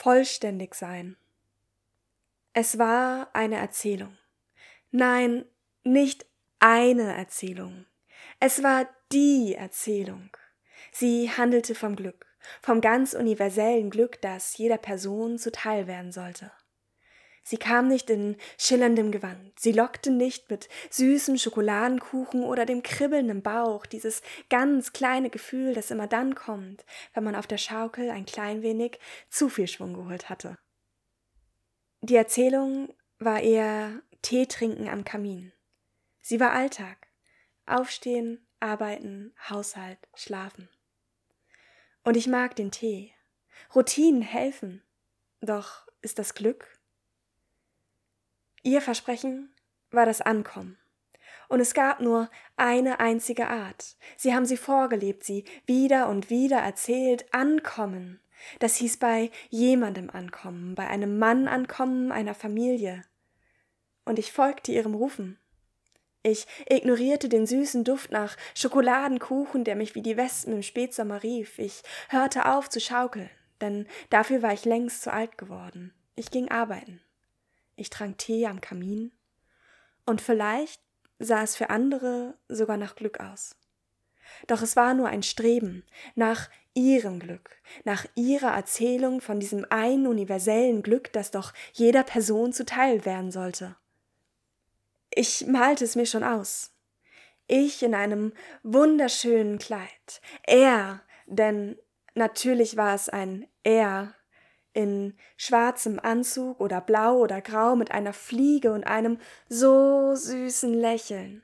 vollständig sein. Es war eine Erzählung. Nein, nicht eine Erzählung. Es war die Erzählung. Sie handelte vom Glück, vom ganz universellen Glück, das jeder Person zuteil werden sollte. Sie kam nicht in schillerndem Gewand, sie lockte nicht mit süßem Schokoladenkuchen oder dem Kribbeln im Bauch, dieses ganz kleine Gefühl, das immer dann kommt, wenn man auf der Schaukel ein klein wenig zu viel Schwung geholt hatte. Die Erzählung war eher Tee trinken am Kamin. Sie war Alltag. Aufstehen, arbeiten, Haushalt, schlafen. Und ich mag den Tee. Routinen helfen. Doch ist das Glück? Ihr Versprechen war das Ankommen. Und es gab nur eine einzige Art. Sie haben sie vorgelebt, sie wieder und wieder erzählt, ankommen. Das hieß bei jemandem ankommen, bei einem Mann ankommen, einer Familie. Und ich folgte ihrem Rufen. Ich ignorierte den süßen Duft nach Schokoladenkuchen, der mich wie die Wespen im Spätsommer rief. Ich hörte auf zu schaukeln, denn dafür war ich längst zu alt geworden. Ich ging arbeiten. Ich trank Tee am Kamin. Und vielleicht sah es für andere sogar nach Glück aus. Doch es war nur ein Streben nach ihrem Glück, nach ihrer Erzählung von diesem einen universellen Glück, das doch jeder Person zuteil werden sollte. Ich malte es mir schon aus. Ich in einem wunderschönen Kleid. Er, denn natürlich war es ein Er, in schwarzem Anzug oder blau oder grau mit einer Fliege und einem so süßen Lächeln.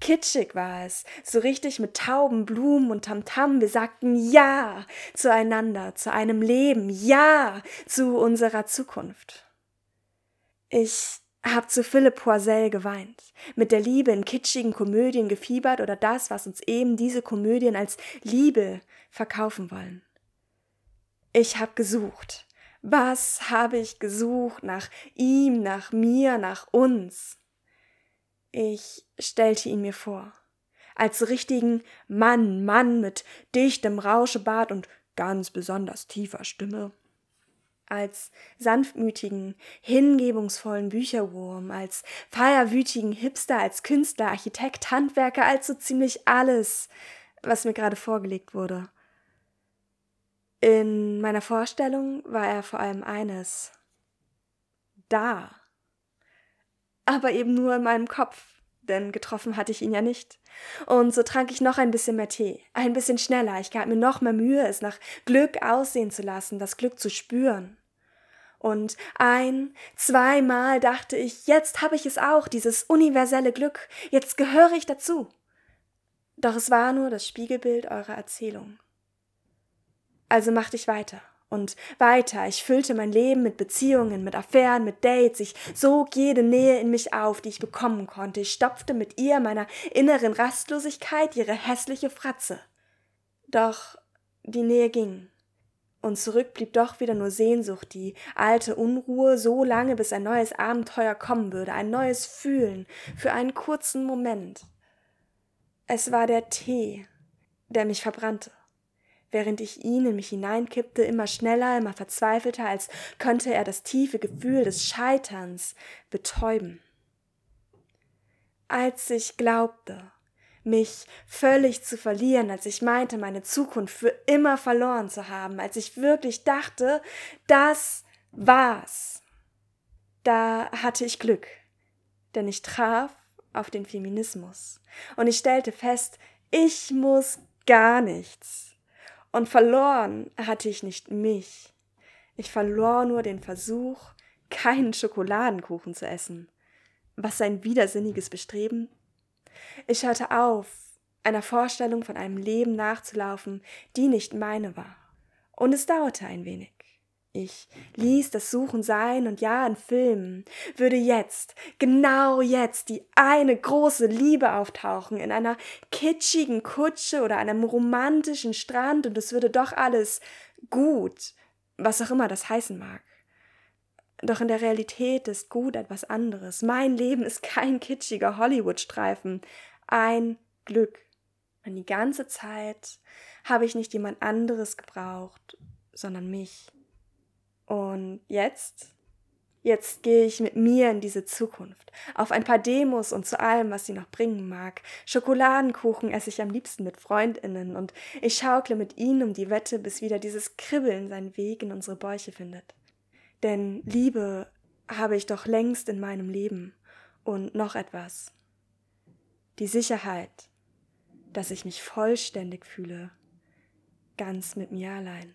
Kitschig war es, so richtig mit Tauben, Blumen und Tamtam. Wir sagten Ja zueinander, zu einem Leben, Ja zu unserer Zukunft. Ich hab zu Philipp Poisel geweint, mit der Liebe in kitschigen Komödien gefiebert oder das, was uns eben diese Komödien als Liebe verkaufen wollen. Ich hab gesucht. Was habe ich gesucht nach ihm, nach mir, nach uns? Ich stellte ihn mir vor, als richtigen Mann, Mann mit dichtem Rauschebart und ganz besonders tiefer Stimme als sanftmütigen, hingebungsvollen Bücherwurm, als feierwütigen Hipster, als Künstler, Architekt, Handwerker, als so ziemlich alles, was mir gerade vorgelegt wurde. In meiner Vorstellung war er vor allem eines da. Aber eben nur in meinem Kopf, denn getroffen hatte ich ihn ja nicht. Und so trank ich noch ein bisschen mehr Tee, ein bisschen schneller. Ich gab mir noch mehr Mühe, es nach Glück aussehen zu lassen, das Glück zu spüren. Und ein, zweimal dachte ich, jetzt habe ich es auch, dieses universelle Glück, jetzt gehöre ich dazu. Doch es war nur das Spiegelbild eurer Erzählung. Also machte ich weiter und weiter. Ich füllte mein Leben mit Beziehungen, mit Affären, mit Dates. Ich sog jede Nähe in mich auf, die ich bekommen konnte. Ich stopfte mit ihr meiner inneren Rastlosigkeit ihre hässliche Fratze. Doch die Nähe ging. Und zurück blieb doch wieder nur Sehnsucht, die alte Unruhe, so lange, bis ein neues Abenteuer kommen würde, ein neues Fühlen, für einen kurzen Moment. Es war der Tee, der mich verbrannte während ich ihn in mich hineinkippte, immer schneller, immer verzweifelter, als könnte er das tiefe Gefühl des Scheiterns betäuben. Als ich glaubte, mich völlig zu verlieren, als ich meinte, meine Zukunft für immer verloren zu haben, als ich wirklich dachte, das war's. Da hatte ich Glück, denn ich traf auf den Feminismus und ich stellte fest, ich muss gar nichts. Und verloren hatte ich nicht mich. Ich verlor nur den Versuch, keinen Schokoladenkuchen zu essen. Was sein widersinniges Bestreben? Ich hörte auf, einer Vorstellung von einem Leben nachzulaufen, die nicht meine war. Und es dauerte ein wenig. Ich ließ das Suchen sein und ja, in Filmen würde jetzt, genau jetzt, die eine große Liebe auftauchen in einer kitschigen Kutsche oder einem romantischen Strand und es würde doch alles gut, was auch immer das heißen mag. Doch in der Realität ist gut etwas anderes. Mein Leben ist kein kitschiger Hollywood-Streifen. Ein Glück. Und die ganze Zeit habe ich nicht jemand anderes gebraucht, sondern mich. Und jetzt? Jetzt gehe ich mit mir in diese Zukunft, auf ein paar Demos und zu allem, was sie noch bringen mag. Schokoladenkuchen esse ich am liebsten mit Freundinnen und ich schaukle mit ihnen um die Wette, bis wieder dieses Kribbeln seinen Weg in unsere Bäuche findet. Denn Liebe habe ich doch längst in meinem Leben und noch etwas. Die Sicherheit, dass ich mich vollständig fühle, ganz mit mir allein.